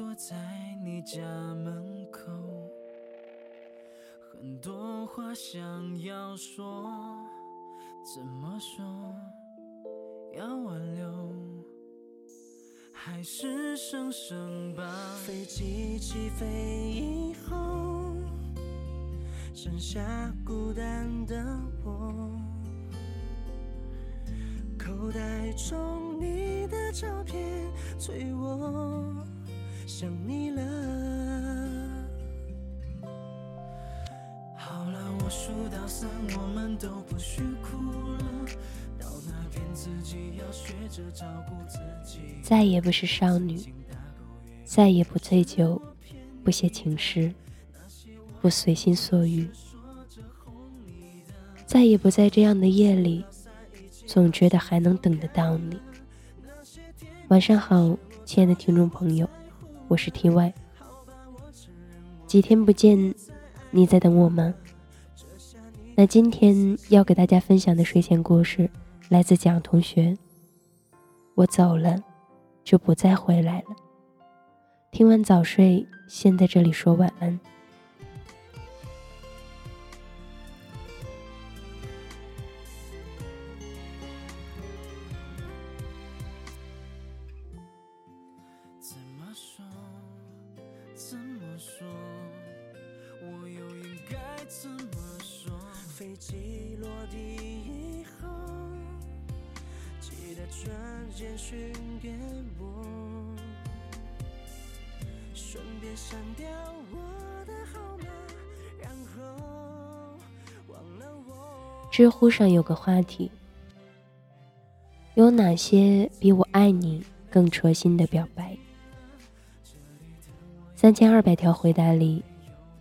躲在你家门口，很多话想要说，怎么说？要挽留，还是生生把飞机起飞以后，剩下孤单的我，口袋中你的照片催我想你了。好了，我数到三，我们都不许哭了。到那边自己要学着照顾自己。再也不是少女，再也不醉酒，不写情诗，不随心所欲，再也不在这样的夜里，总觉得还能等得到你。晚上好，亲爱的听众朋友，我是 T Y。几天不见，你在等我吗？那今天要给大家分享的睡前故事，来自蒋同学。我走了，就不再回来了。听完早睡，先在这里说晚安。删掉我的号码，然后忘了我。知乎上有个话题：有哪些比我爱你更戳心的表白？三千二百条回答里，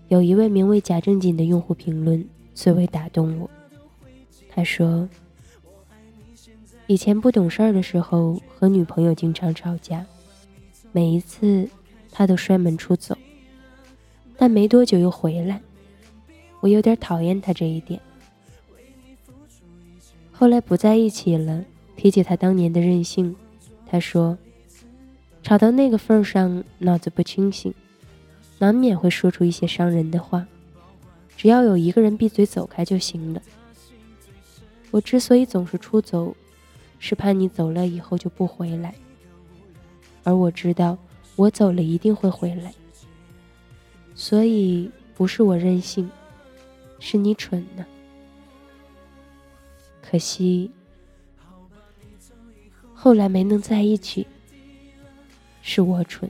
有一位名为贾正经的用户评论最为打动我。他说：“以前不懂事儿的时候，和女朋友经常吵架，每一次他都摔门出走，但没多久又回来，我有点讨厌他这一点。后来不在一起了，提起他当年的任性，他说：吵到那个份上，脑子不清醒。”难免会说出一些伤人的话，只要有一个人闭嘴走开就行了。我之所以总是出走，是怕你走了以后就不回来，而我知道我走了一定会回来，所以不是我任性，是你蠢呢。可惜后来没能在一起，是我蠢。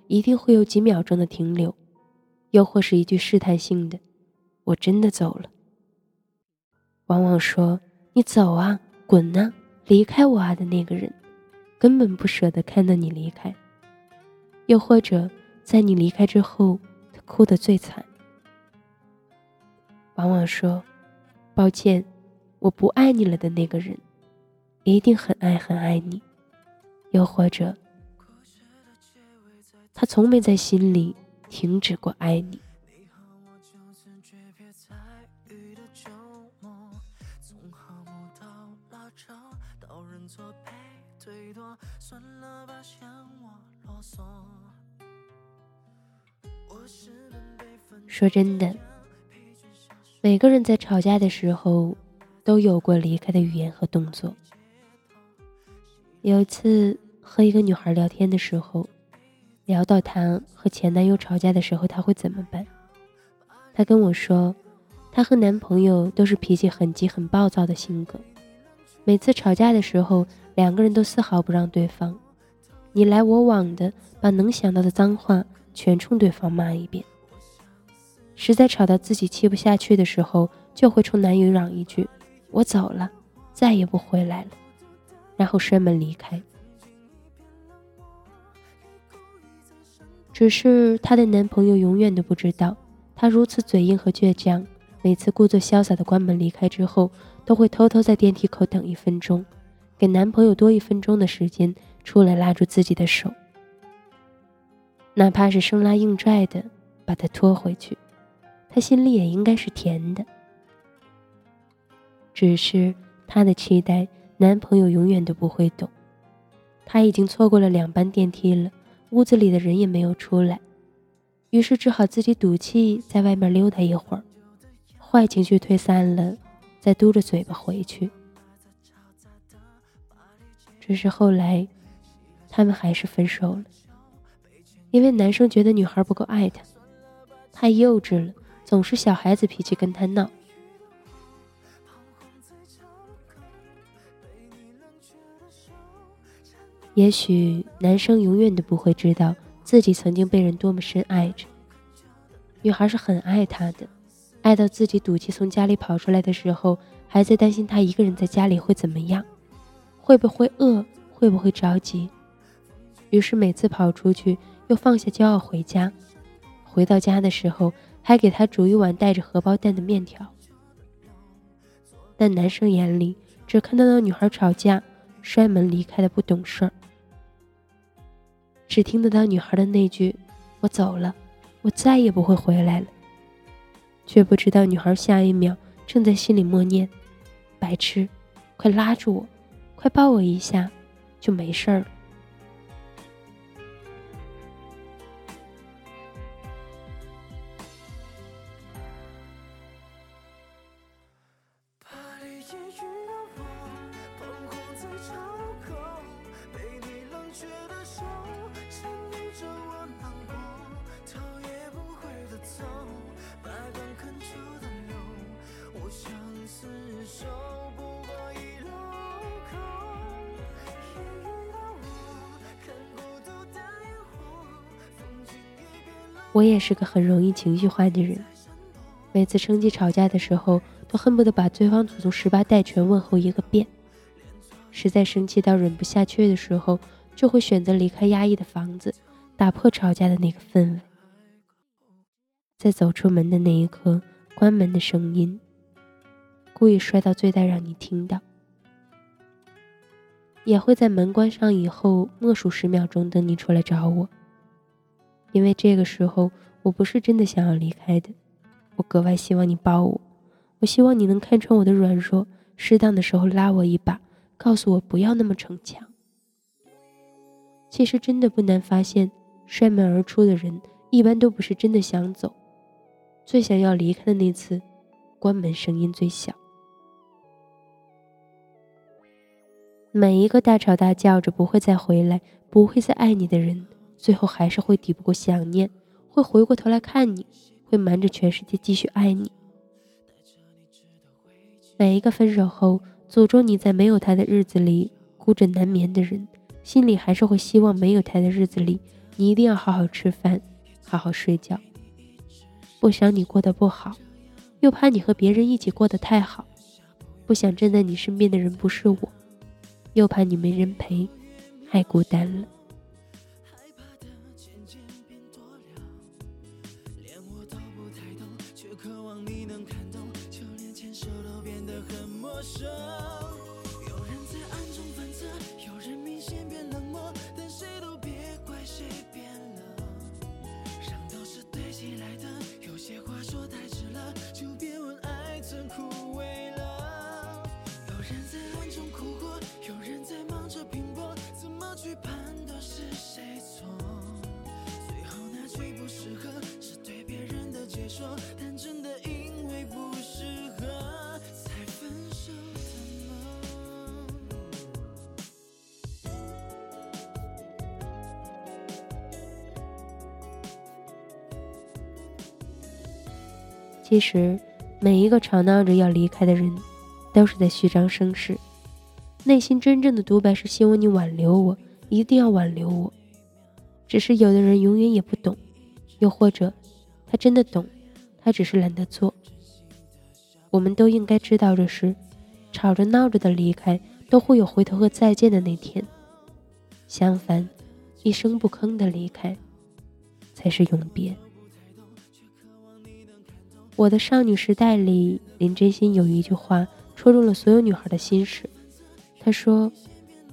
一定会有几秒钟的停留，又或是一句试探性的“我真的走了”。往往说你走啊，滚啊，离开我啊的那个人，根本不舍得看到你离开，又或者在你离开之后，他哭得最惨。往往说抱歉，我不爱你了的那个人，一定很爱很爱你。又或者，他从没在心里停止过爱你。说真的，每个人在吵架的时候都有过离开的语言和动作。有一次和一个女孩聊天的时候，聊到她和前男友吵架的时候，她会怎么办？她跟我说，她和男朋友都是脾气很急、很暴躁的性格，每次吵架的时候，两个人都丝毫不让对方，你来我往的把能想到的脏话全冲对方骂一遍。实在吵到自己气不下去的时候，就会冲男友嚷一句：“我走了，再也不回来了。”然后摔门离开。只是她的男朋友永远都不知道，她如此嘴硬和倔强，每次故作潇洒的关门离开之后，都会偷偷在电梯口等一分钟，给男朋友多一分钟的时间出来拉住自己的手，哪怕是生拉硬拽的把他拖回去。他心里也应该是甜的，只是她的期待，男朋友永远都不会懂。他已经错过了两班电梯了，屋子里的人也没有出来，于是只好自己赌气在外面溜达一会儿，坏情绪退散了，再嘟着嘴巴回去。只是后来，他们还是分手了，因为男生觉得女孩不够爱他，太幼稚了。总是小孩子脾气跟他闹。也许男生永远都不会知道自己曾经被人多么深爱着。女孩是很爱他的，爱到自己赌气从家里跑出来的时候，还在担心他一个人在家里会怎么样，会不会饿，会不会着急。于是每次跑出去，又放下骄傲回家。回到家的时候。还给他煮一碗带着荷包蛋的面条，但男生眼里只看到那女孩吵架、摔门离开的不懂事儿，只听得到女孩的那句“我走了，我再也不会回来了”，却不知道女孩下一秒正在心里默念：“白痴，快拉住我，快抱我一下，就没事了。”我也是个很容易情绪化的人，每次生气吵架的时候，都恨不得把对方祖宗十八代全问候一个遍。实在生气到忍不下去的时候，就会选择离开压抑的房子，打破吵架的那个氛围。在走出门的那一刻，关门的声音，故意摔到最大让你听到。也会在门关上以后，默数十秒钟等你出来找我。因为这个时候，我不是真的想要离开的，我格外希望你抱我，我希望你能看穿我的软弱，适当的时候拉我一把，告诉我不要那么逞强。其实真的不难发现，摔门而出的人一般都不是真的想走，最想要离开的那次，关门声音最小。每一个大吵大叫着不会再回来，不会再爱你的人。最后还是会抵不过想念，会回过头来看你，会瞒着全世界继续爱你。每一个分手后诅咒你在没有他的日子里孤枕难眠的人，心里还是会希望没有他的日子里你一定要好好吃饭，好好睡觉。不想你过得不好，又怕你和别人一起过得太好。不想站在你身边的人不是我，又怕你没人陪，太孤单了。但真的因为不适合才分手其实，每一个吵闹着要离开的人，都是在虚张声势，内心真正的独白是希望你挽留我，一定要挽留我。只是有的人永远也不懂，又或者他真的懂，他只是懒得做。我们都应该知道这事，吵着闹着的离开都会有回头和再见的那天。相反，一声不吭的离开，才是永别。我的少女时代里，林真心有一句话戳中了所有女孩的心事。她说：“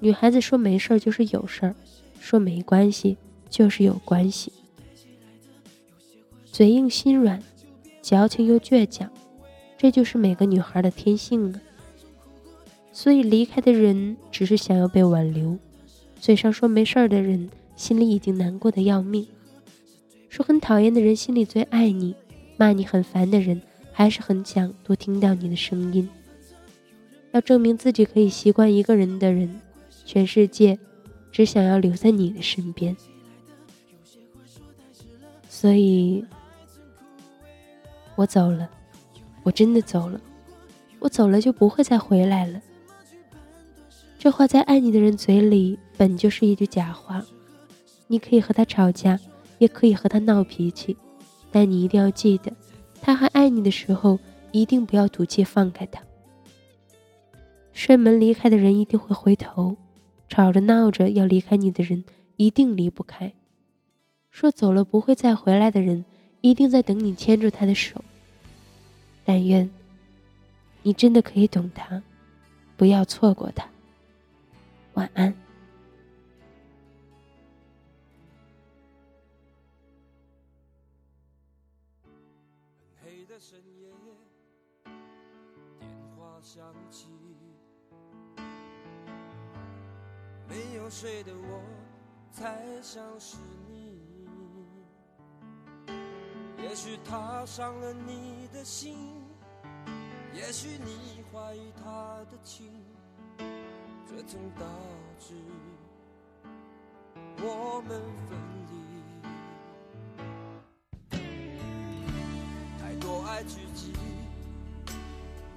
女孩子说没事儿就是有事儿，说没关系就是有关系。嘴硬心软，矫情又倔强，这就是每个女孩的天性啊。所以离开的人只是想要被挽留，嘴上说没事儿的人，心里已经难过的要命。说很讨厌的人，心里最爱你。”骂你很烦的人，还是很想多听到你的声音。要证明自己可以习惯一个人的人，全世界只想要留在你的身边。所以，我走了，我真的走了，我走了就不会再回来了。这话在爱你的人嘴里本就是一句假话。你可以和他吵架，也可以和他闹脾气。但你一定要记得，他还爱你的时候，一定不要赌气放开他。摔门离开的人一定会回头，吵着闹着要离开你的人一定离不开。说走了不会再回来的人，一定在等你牵住他的手。但愿你真的可以懂他，不要错过他。晚安。深夜，电话响起，没有睡的我，猜想是你。许他伤了你的心，也许你怀疑他的情，这曾导致我们分离。太多。爱聚集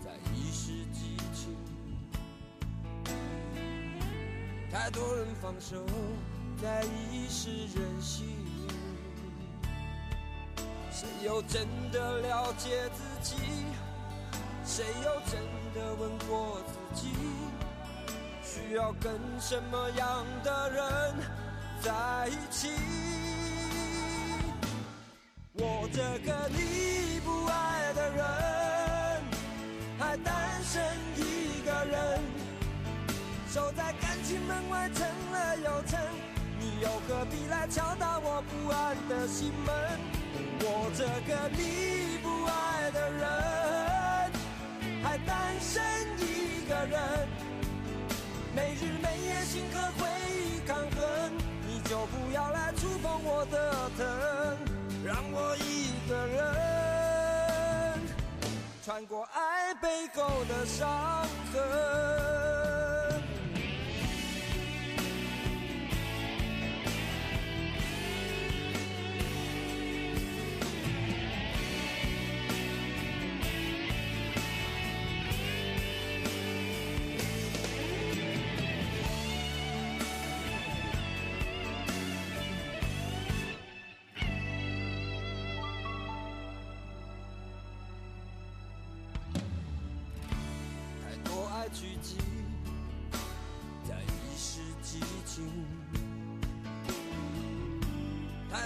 在一时激情，太多人放手在一时任性。谁又真的了解自己？谁又真的问过自己？需要跟什么样的人在一起？我这个你不爱的人，还单身一个人，守在感情门外撑了又撑，你又何必来敲打我不安的心门？我这个你不爱的人，还单身一个人，没日没夜心和回忆抗衡，你就不要来触碰我的疼。让我一个人穿过爱背后的伤痕。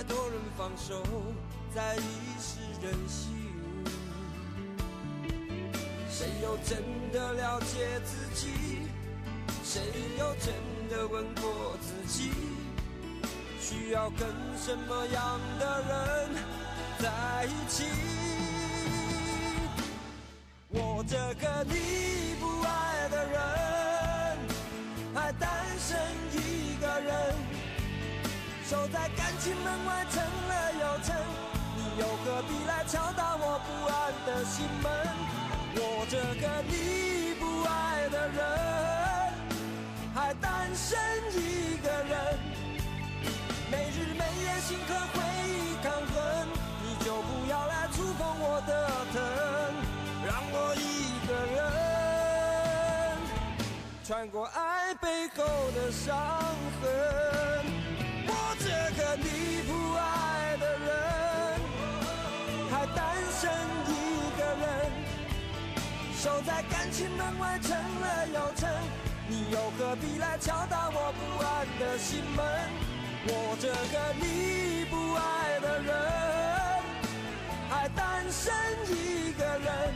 多人放手在一时任性。谁又真的了解自己？谁又真的问过自己？需要跟什么样的人在一起？我这个你守在感情门外撑了又撑，你又何必来敲打我不安的心门？我这个你不爱的人，还单身一个人，没日没夜心和回忆抗衡，你就不要来触碰我的疼。让我一个人穿过爱背后的伤痕。守在感情门外，成了又成，你又何必来敲打我不安的心门？我这个你不爱的人，还单身一个人，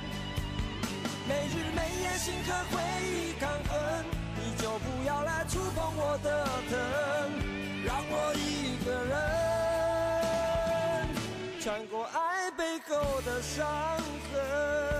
没日没夜心和回忆抗衡，你就不要来触碰我的疼，让我一个人穿过爱背后的伤痕。